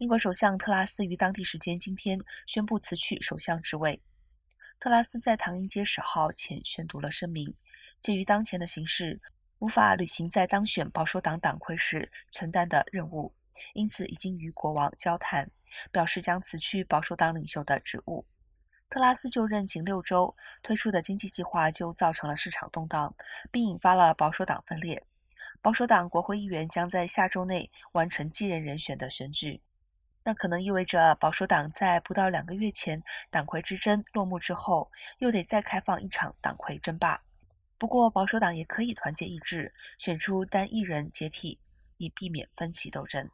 英国首相特拉斯于当地时间今天宣布辞去首相职位。特拉斯在唐宁街十号前宣读了声明，鉴于当前的形势，无法履行在当选保守党党魁时承担的任务，因此已经与国王交谈，表示将辞去保守党领袖的职务。特拉斯就任仅六周，推出的经济计划就造成了市场动荡，并引发了保守党分裂。保守党国会议员将在下周内完成继任人选的选举。那可能意味着保守党在不到两个月前党魁之争落幕之后，又得再开放一场党魁争霸。不过，保守党也可以团结一致，选出单一人接替，以避免分歧斗争。